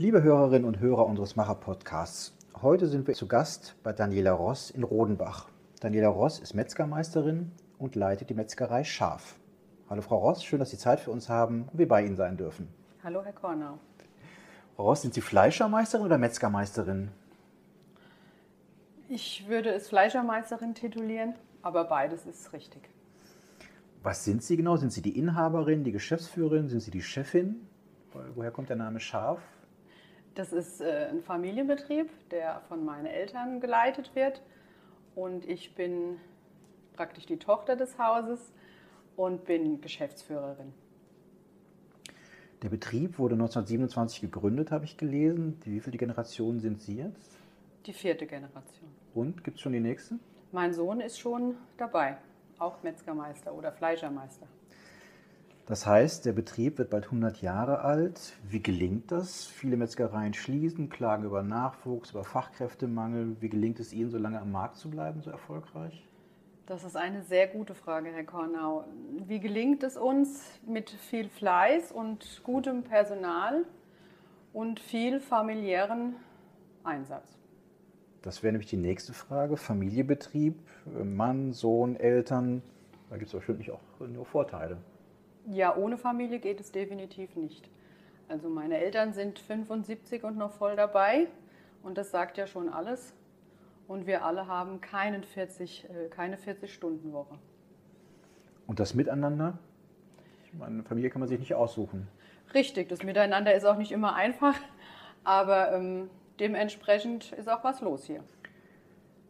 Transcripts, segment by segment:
Liebe Hörerinnen und Hörer unseres Macher-Podcasts, heute sind wir zu Gast bei Daniela Ross in Rodenbach. Daniela Ross ist Metzgermeisterin und leitet die Metzgerei Schaf. Hallo Frau Ross, schön, dass Sie Zeit für uns haben und wir bei Ihnen sein dürfen. Hallo Herr Kornau. Frau Ross, sind Sie Fleischermeisterin oder Metzgermeisterin? Ich würde es Fleischermeisterin titulieren, aber beides ist richtig. Was sind Sie genau? Sind Sie die Inhaberin, die Geschäftsführerin? Sind Sie die Chefin? Woher kommt der Name Schaf? Das ist äh, ein Familienbetrieb, der von meinen Eltern geleitet wird. Und ich bin praktisch die Tochter des Hauses und bin Geschäftsführerin. Der Betrieb wurde 1927 gegründet, habe ich gelesen. Wie viele Generationen sind Sie jetzt? Die vierte Generation. Und gibt es schon die nächste? Mein Sohn ist schon dabei, auch Metzgermeister oder Fleischermeister. Das heißt, der Betrieb wird bald 100 Jahre alt. Wie gelingt das? Viele Metzgereien schließen, klagen über Nachwuchs, über Fachkräftemangel. Wie gelingt es Ihnen, so lange am Markt zu bleiben, so erfolgreich? Das ist eine sehr gute Frage, Herr Kornau. Wie gelingt es uns mit viel Fleiß und gutem Personal und viel familiären Einsatz? Das wäre nämlich die nächste Frage. Familienbetrieb, Mann, Sohn, Eltern. Da gibt es wahrscheinlich auch nur Vorteile. Ja, ohne Familie geht es definitiv nicht. Also meine Eltern sind 75 und noch voll dabei und das sagt ja schon alles und wir alle haben keinen 40, äh, keine 40-Stunden-Woche. Und das Miteinander? Ich meine, Familie kann man sich nicht aussuchen. Richtig, das Miteinander ist auch nicht immer einfach, aber ähm, dementsprechend ist auch was los hier.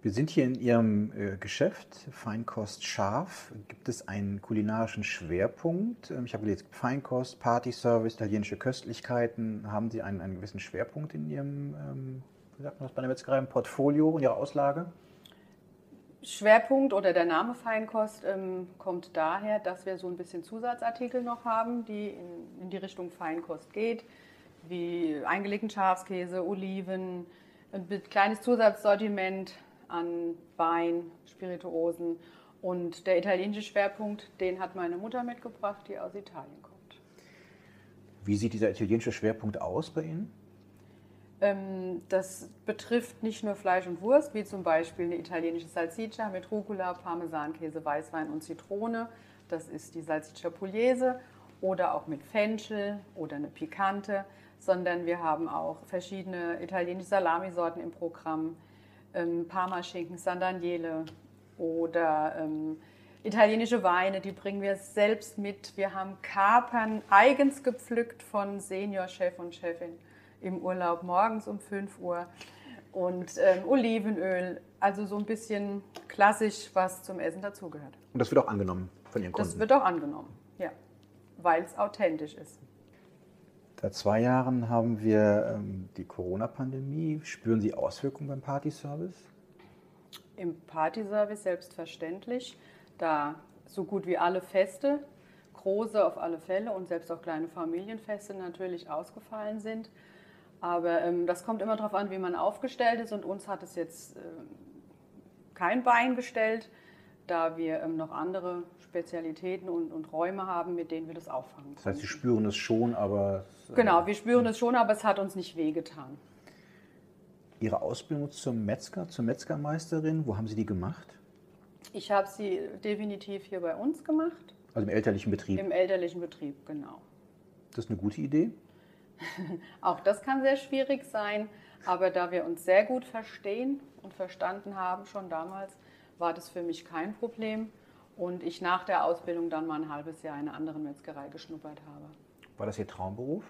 Wir sind hier in Ihrem äh, Geschäft, Feinkost Scharf. Gibt es einen kulinarischen Schwerpunkt? Ähm, ich habe gelesen, Feinkost, Partyservice, italienische Köstlichkeiten. Haben Sie einen, einen gewissen Schwerpunkt in Ihrem ähm, wie sagt man das bei der Metzgerei, Portfolio und Ihrer Auslage? Schwerpunkt oder der Name Feinkost ähm, kommt daher, dass wir so ein bisschen Zusatzartikel noch haben, die in, in die Richtung Feinkost geht, wie eingelegten Schafskäse, Oliven, ein kleines Zusatzsortiment an Wein, Spirituosen und der italienische Schwerpunkt, den hat meine Mutter mitgebracht, die aus Italien kommt. Wie sieht dieser italienische Schwerpunkt aus bei Ihnen? Ähm, das betrifft nicht nur Fleisch und Wurst, wie zum Beispiel eine italienische Salsiccia mit Rucola, Parmesankäse, Weißwein und Zitrone. Das ist die Salsiccia Pugliese oder auch mit Fenchel oder eine Pikante, sondern wir haben auch verschiedene italienische Salamisorten im Programm, ähm, Parmaschinken, San Daniele oder ähm, italienische Weine, die bringen wir selbst mit. Wir haben Kapern eigens gepflückt von Seniorchef und Chefin im Urlaub morgens um 5 Uhr und ähm, Olivenöl, also so ein bisschen klassisch, was zum Essen dazugehört. Und das wird auch angenommen von Ihren Kunden? Das wird auch angenommen, ja, weil es authentisch ist. Seit zwei Jahren haben wir ähm, die Corona-Pandemie. Spüren Sie Auswirkungen beim Partyservice? Im Partyservice selbstverständlich, da so gut wie alle Feste, große auf alle Fälle und selbst auch kleine Familienfeste natürlich ausgefallen sind. Aber ähm, das kommt immer darauf an, wie man aufgestellt ist. Und uns hat es jetzt äh, kein Bein gestellt, da wir ähm, noch andere Spezialitäten und, und, Räume haben, mit denen wir das auffangen. Das heißt, Sie spüren es schon, aber. Äh, genau, wir spüren es schon, aber es hat uns nicht wehgetan. Ihre Ausbildung zum Metzger, zur Metzgermeisterin, wo haben Sie die gemacht? Ich habe sie definitiv hier bei uns gemacht. Also im elterlichen Betrieb? Im elterlichen Betrieb, genau. Das ist eine gute Idee? Auch das kann sehr schwierig sein, aber da wir uns sehr gut verstehen und verstanden haben schon damals, war das für mich kein Problem und ich nach der Ausbildung dann mal ein halbes Jahr in einer anderen Metzgerei geschnuppert habe. War das Ihr Traumberuf?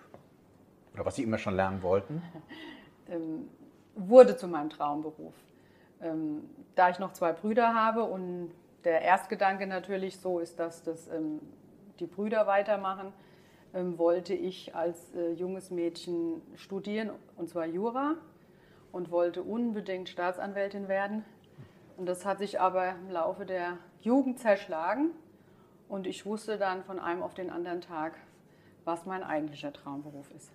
Oder was Sie immer schon lernen wollten? ähm, wurde zu meinem Traumberuf. Ähm, da ich noch zwei Brüder habe und der Erstgedanke natürlich so ist, dass das ähm, die Brüder weitermachen, ähm, wollte ich als äh, junges Mädchen studieren, und zwar Jura, und wollte unbedingt Staatsanwältin werden. Und das hat sich aber im Laufe der Jugend zerschlagen. Und ich wusste dann von einem auf den anderen Tag, was mein eigentlicher Traumberuf ist.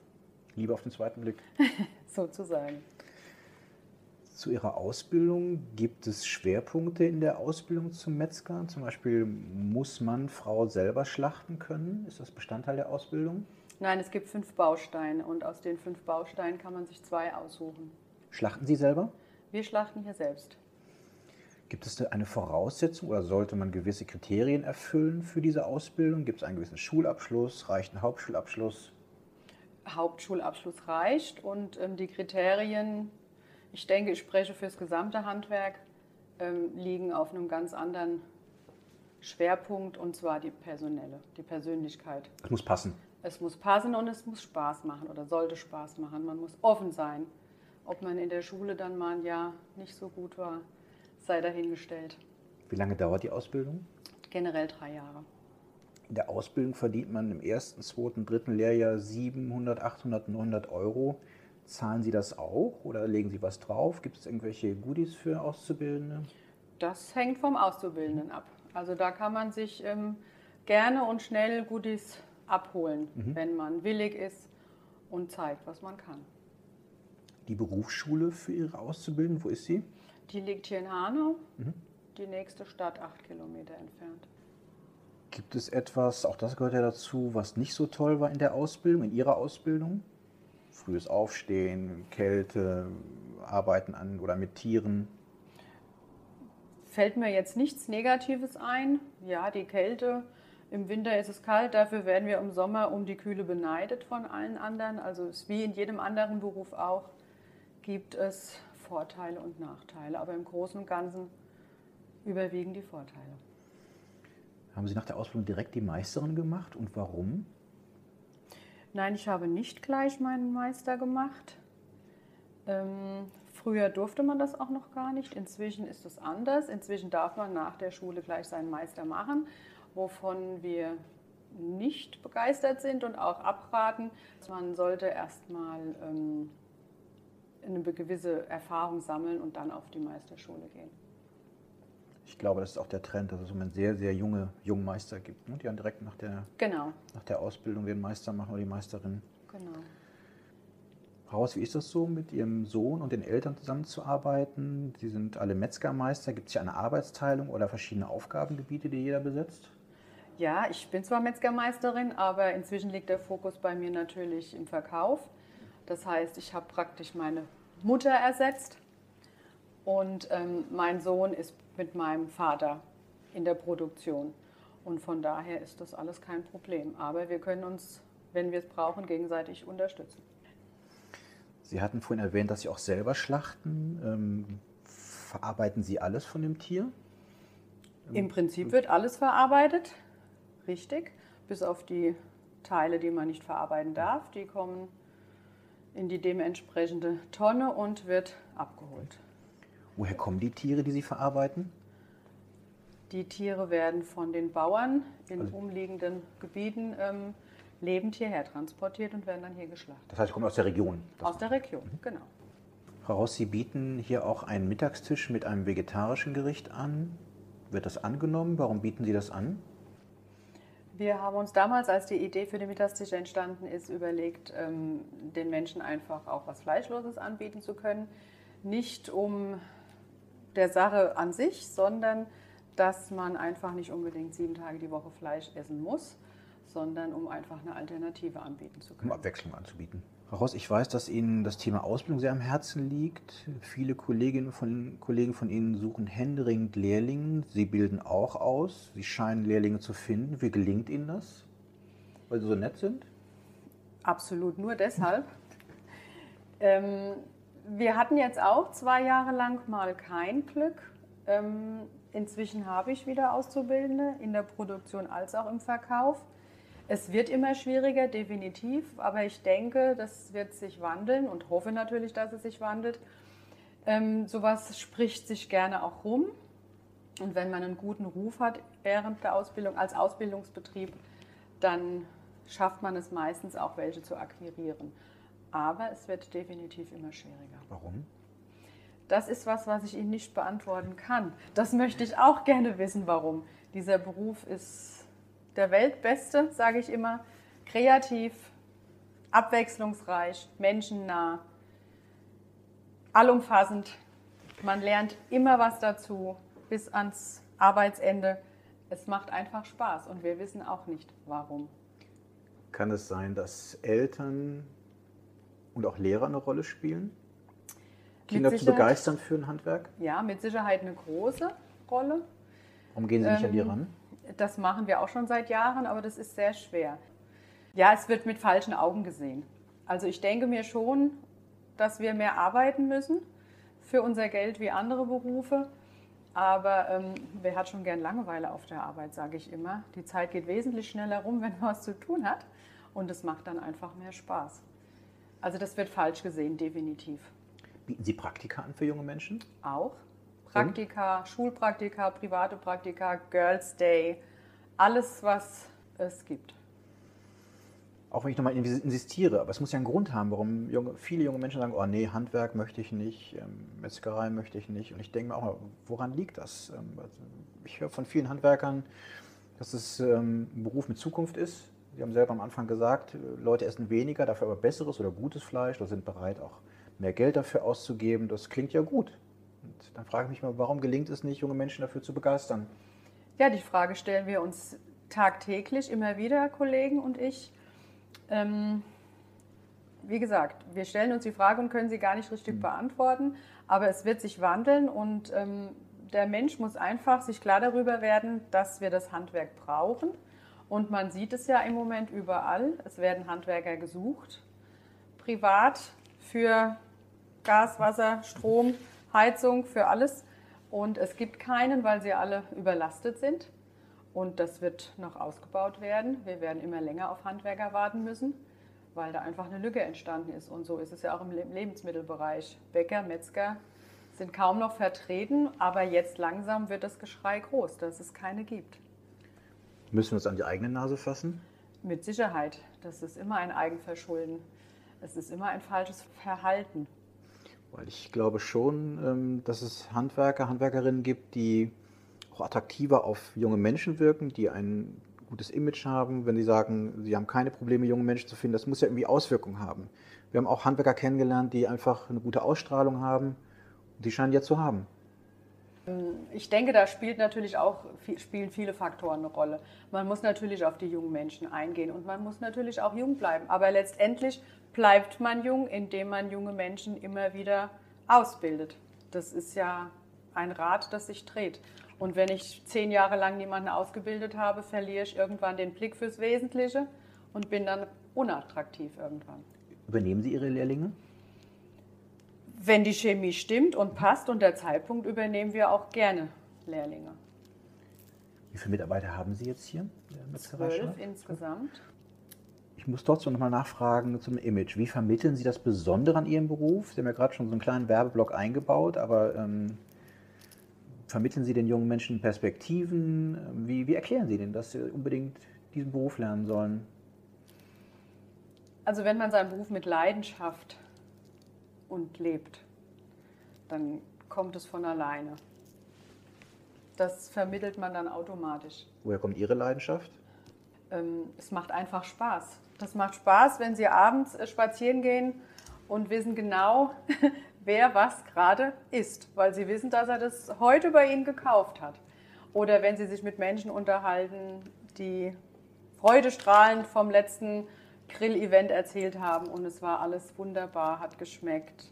Liebe auf den zweiten Blick. Sozusagen. Zu Ihrer Ausbildung gibt es Schwerpunkte in der Ausbildung zum Metzger? Zum Beispiel muss man Frau selber schlachten können? Ist das Bestandteil der Ausbildung? Nein, es gibt fünf Bausteine und aus den fünf Bausteinen kann man sich zwei aussuchen. Schlachten Sie selber? Wir schlachten hier selbst. Gibt es da eine Voraussetzung oder sollte man gewisse Kriterien erfüllen für diese Ausbildung? Gibt es einen gewissen Schulabschluss? Reicht ein Hauptschulabschluss? Hauptschulabschluss reicht und ähm, die Kriterien, ich denke, ich spreche für das gesamte Handwerk, ähm, liegen auf einem ganz anderen Schwerpunkt und zwar die personelle, die Persönlichkeit. Es muss passen. Es muss passen und es muss Spaß machen oder sollte Spaß machen. Man muss offen sein. Ob man in der Schule dann mal ein Jahr nicht so gut war, sei dahingestellt. Wie lange dauert die Ausbildung? Generell drei Jahre. In der Ausbildung verdient man im ersten, zweiten, dritten Lehrjahr 700, 800, 900 Euro. Zahlen Sie das auch oder legen Sie was drauf? Gibt es irgendwelche Goodies für Auszubildende? Das hängt vom Auszubildenden ab. Also da kann man sich ähm, gerne und schnell Goodies abholen, mhm. wenn man willig ist und zeigt, was man kann. Die Berufsschule für Ihre Auszubildenden, wo ist sie? Die liegt hier in Hanau, mhm. die nächste Stadt acht Kilometer entfernt. Gibt es etwas, auch das gehört ja dazu, was nicht so toll war in der Ausbildung, in Ihrer Ausbildung? Frühes Aufstehen, Kälte, Arbeiten an oder mit Tieren? Fällt mir jetzt nichts Negatives ein. Ja, die Kälte, im Winter ist es kalt, dafür werden wir im Sommer um die Kühle beneidet von allen anderen. Also es wie in jedem anderen Beruf auch, gibt es Vorteile und Nachteile. Aber im Großen und Ganzen überwiegen die Vorteile. Haben Sie nach der Ausbildung direkt die Meisterin gemacht und warum? Nein, ich habe nicht gleich meinen Meister gemacht. Ähm, früher durfte man das auch noch gar nicht. Inzwischen ist es anders. Inzwischen darf man nach der Schule gleich seinen Meister machen, wovon wir nicht begeistert sind und auch abraten. Man sollte erstmal ähm, eine gewisse Erfahrung sammeln und dann auf die Meisterschule gehen. Ich glaube, das ist auch der Trend, dass es um sehr, sehr junge Jungmeister gibt, ne? die dann direkt nach der, genau. nach der Ausbildung den Meister machen oder die Meisterin. Genau. Raus, wie ist das so, mit Ihrem Sohn und den Eltern zusammenzuarbeiten? Sie sind alle Metzgermeister. Gibt es hier eine Arbeitsteilung oder verschiedene Aufgabengebiete, die jeder besetzt? Ja, ich bin zwar Metzgermeisterin, aber inzwischen liegt der Fokus bei mir natürlich im Verkauf. Das heißt, ich habe praktisch meine Mutter ersetzt und ähm, mein Sohn ist mit meinem Vater in der Produktion. Und von daher ist das alles kein Problem. Aber wir können uns, wenn wir es brauchen, gegenseitig unterstützen. Sie hatten vorhin erwähnt, dass Sie auch selber schlachten. Ähm, verarbeiten Sie alles von dem Tier? Im Prinzip wird alles verarbeitet, richtig, bis auf die Teile, die man nicht verarbeiten darf. Die kommen in die dementsprechende Tonne und wird abgeholt. Woher kommen die Tiere, die Sie verarbeiten? Die Tiere werden von den Bauern in also umliegenden Gebieten ähm, lebend hierher transportiert und werden dann hier geschlachtet. Das heißt, sie kommen aus der Region? Aus der Region, mhm. genau. Frau Ross, Sie bieten hier auch einen Mittagstisch mit einem vegetarischen Gericht an. Wird das angenommen? Warum bieten Sie das an? Wir haben uns damals, als die Idee für den Mittagstisch entstanden ist, überlegt, ähm, den Menschen einfach auch was Fleischloses anbieten zu können. Nicht um der Sache an sich, sondern dass man einfach nicht unbedingt sieben Tage die Woche Fleisch essen muss, sondern um einfach eine Alternative anbieten zu können. Um Abwechslung anzubieten. Ross, ich weiß, dass Ihnen das Thema Ausbildung sehr am Herzen liegt. Viele Kolleginnen von, Kollegen von Ihnen suchen händeringend Lehrlinge. Sie bilden auch aus. Sie scheinen Lehrlinge zu finden. Wie gelingt Ihnen das? Weil Sie so nett sind? Absolut, nur deshalb. ähm, wir hatten jetzt auch zwei Jahre lang mal kein Glück. Ähm, inzwischen habe ich wieder Auszubildende in der Produktion als auch im Verkauf. Es wird immer schwieriger, definitiv, aber ich denke, das wird sich wandeln und hoffe natürlich, dass es sich wandelt. Ähm, sowas spricht sich gerne auch rum. Und wenn man einen guten Ruf hat während der Ausbildung als Ausbildungsbetrieb, dann schafft man es meistens auch, welche zu akquirieren. Aber es wird definitiv immer schwieriger. Warum? Das ist was, was ich Ihnen nicht beantworten kann. Das möchte ich auch gerne wissen, warum. Dieser Beruf ist der Weltbeste, sage ich immer. Kreativ, abwechslungsreich, menschennah, allumfassend. Man lernt immer was dazu bis ans Arbeitsende. Es macht einfach Spaß und wir wissen auch nicht warum. Kann es sein, dass Eltern und auch Lehrer eine Rolle spielen? Kinder zu begeistern für ein Handwerk? Ja, mit Sicherheit eine große Rolle. Warum gehen Sie nicht ähm, an die ähm, ran? Das machen wir auch schon seit Jahren, aber das ist sehr schwer. Ja, es wird mit falschen Augen gesehen. Also ich denke mir schon, dass wir mehr arbeiten müssen für unser Geld wie andere Berufe. Aber ähm, wer hat schon gern Langeweile auf der Arbeit, sage ich immer. Die Zeit geht wesentlich schneller rum, wenn man was zu tun hat. Und es macht dann einfach mehr Spaß. Also das wird falsch gesehen, definitiv. Bieten Sie Praktika an für junge Menschen? Auch. Praktika, Und? Schulpraktika, private Praktika, Girls Day, alles, was es gibt. Auch wenn ich nochmal insistiere, aber es muss ja einen Grund haben, warum junge, viele junge Menschen sagen, oh nee, Handwerk möchte ich nicht, ähm, Metzgerei möchte ich nicht. Und ich denke mir auch, woran liegt das? Ähm, also ich höre von vielen Handwerkern, dass es ähm, ein Beruf mit Zukunft ist. Sie haben selber am Anfang gesagt, Leute essen weniger, dafür aber besseres oder gutes Fleisch oder sind bereit, auch mehr Geld dafür auszugeben. Das klingt ja gut. Und dann frage ich mich mal, warum gelingt es nicht, junge Menschen dafür zu begeistern? Ja, die Frage stellen wir uns tagtäglich immer wieder, Kollegen und ich. Ähm, wie gesagt, wir stellen uns die Frage und können sie gar nicht richtig mhm. beantworten, aber es wird sich wandeln und ähm, der Mensch muss einfach sich klar darüber werden, dass wir das Handwerk brauchen. Und man sieht es ja im Moment überall. Es werden Handwerker gesucht, privat für Gas, Wasser, Strom, Heizung, für alles. Und es gibt keinen, weil sie alle überlastet sind. Und das wird noch ausgebaut werden. Wir werden immer länger auf Handwerker warten müssen, weil da einfach eine Lücke entstanden ist. Und so ist es ja auch im Lebensmittelbereich. Bäcker, Metzger sind kaum noch vertreten, aber jetzt langsam wird das Geschrei groß, dass es keine gibt. Müssen wir uns an die eigene Nase fassen? Mit Sicherheit. Das ist immer ein Eigenverschulden. Es ist immer ein falsches Verhalten. Weil ich glaube schon, ähm, dass es Handwerker, Handwerkerinnen gibt, die auch attraktiver auf junge Menschen wirken, die ein gutes Image haben. Wenn sie sagen, sie haben keine Probleme, junge Menschen zu finden, das muss ja irgendwie Auswirkungen haben. Wir haben auch Handwerker kennengelernt, die einfach eine gute Ausstrahlung haben und die scheinen ja zu haben. Ich denke, da spielt natürlich auch, spielen viele Faktoren eine Rolle. Man muss natürlich auf die jungen Menschen eingehen und man muss natürlich auch jung bleiben. Aber letztendlich bleibt man jung, indem man junge Menschen immer wieder ausbildet. Das ist ja ein Rad, das sich dreht. Und wenn ich zehn Jahre lang niemanden ausgebildet habe, verliere ich irgendwann den Blick fürs Wesentliche und bin dann unattraktiv irgendwann. Übernehmen Sie Ihre Lehrlinge? Wenn die Chemie stimmt und passt und der Zeitpunkt, übernehmen wir auch gerne Lehrlinge. Wie viele Mitarbeiter haben Sie jetzt hier? Zwölf insgesamt. Ich muss trotzdem nochmal nachfragen zum Image. Wie vermitteln Sie das Besondere an Ihrem Beruf? Sie haben ja gerade schon so einen kleinen Werbeblock eingebaut, aber ähm, vermitteln Sie den jungen Menschen Perspektiven? Wie, wie erklären Sie denen, dass sie unbedingt diesen Beruf lernen sollen? Also wenn man seinen Beruf mit Leidenschaft und lebt, dann kommt es von alleine. Das vermittelt man dann automatisch. Woher kommt Ihre Leidenschaft? Ähm, es macht einfach Spaß. Das macht Spaß, wenn Sie abends äh, spazieren gehen und wissen genau, wer was gerade isst, weil sie wissen, dass er das heute bei ihnen gekauft hat. Oder wenn sie sich mit Menschen unterhalten, die freudestrahlend vom letzten Grill-Event erzählt haben und es war alles wunderbar, hat geschmeckt.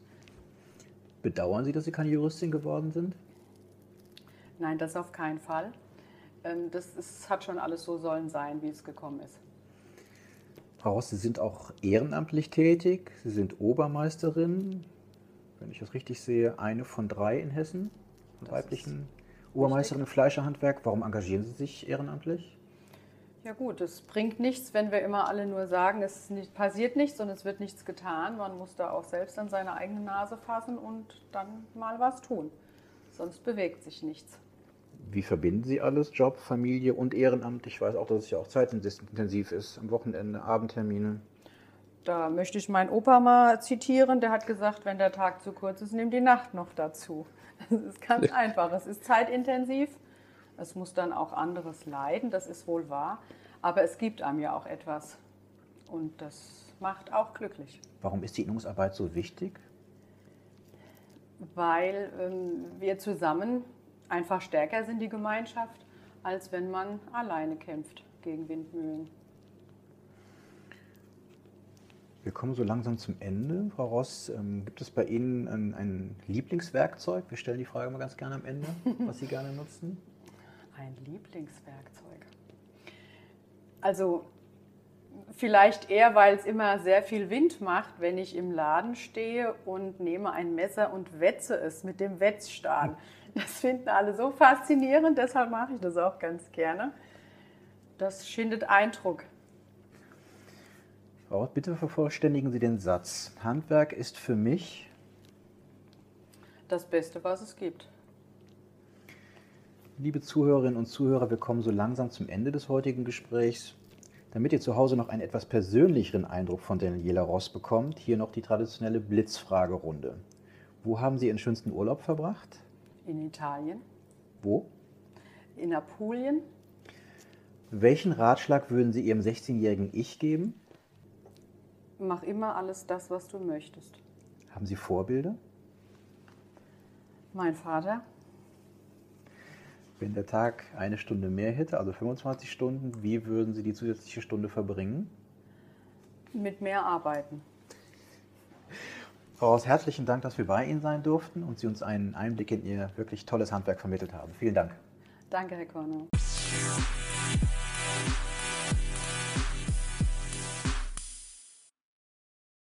Bedauern Sie, dass Sie keine Juristin geworden sind? Nein, das auf keinen Fall. Ähm, das ist, hat schon alles so sollen sein, wie es gekommen ist. Frau Ross, Sie sind auch ehrenamtlich tätig. Sie sind Obermeisterin wenn ich das richtig sehe, eine von drei in Hessen, von weiblichen Obermeisterin im Fleischerhandwerk. Warum engagieren Sie sich ehrenamtlich? Ja gut, es bringt nichts, wenn wir immer alle nur sagen, es nicht, passiert nichts und es wird nichts getan. Man muss da auch selbst an seine eigene Nase fassen und dann mal was tun. Sonst bewegt sich nichts. Wie verbinden Sie alles, Job, Familie und Ehrenamt? Ich weiß auch, dass es ja auch zeitintensiv ist, am Wochenende, Abendtermine. Da möchte ich meinen Opa mal zitieren, der hat gesagt, wenn der Tag zu kurz ist, nimm die Nacht noch dazu. Das ist ganz einfach. Es ist zeitintensiv. Es muss dann auch anderes leiden, das ist wohl wahr. Aber es gibt einem ja auch etwas. Und das macht auch glücklich. Warum ist die Innungsarbeit so wichtig? Weil ähm, wir zusammen einfach stärker sind, die Gemeinschaft, als wenn man alleine kämpft gegen Windmühlen. Wir kommen so langsam zum Ende. Frau Ross, ähm, gibt es bei Ihnen ein, ein, Lieblingswerkzeug? Wir stellen die Frage mal ganz gerne am Ende, was Sie gerne nutzen. Ein Lieblingswerkzeug. Also vielleicht eher, weil es immer sehr viel Wind macht, wenn ich im Laden stehe und nehme ein Messer und wetze es mit dem Wetzstab. Das finden alle so faszinierend, deshalb mache ich das auch ganz gerne. Das schindet Eindruck. Frau Roth, bitte vervollständigen Sie den Satz. Handwerk ist für mich das Beste, was es gibt. Liebe Zuhörerinnen und Zuhörer, wir kommen so langsam zum Ende des heutigen Gesprächs. Damit ihr zu Hause noch einen etwas persönlicheren Eindruck von Daniela Ross bekommt, hier noch die traditionelle Blitzfragerunde. Wo haben Sie Ihren schönsten Urlaub verbracht? In Italien. Wo? In Apulien. Welchen Ratschlag würden Sie Ihrem 16-jährigen Ich geben? Mach immer alles das, was du möchtest. Haben Sie Vorbilder? Mein Vater. Wenn der Tag eine Stunde mehr hätte, also 25 Stunden, wie würden Sie die zusätzliche Stunde verbringen? Mit mehr arbeiten. Ross, herzlichen Dank, dass wir bei Ihnen sein durften und Sie uns einen Einblick in Ihr wirklich tolles Handwerk vermittelt haben. Vielen Dank. Danke, Herr Kornow.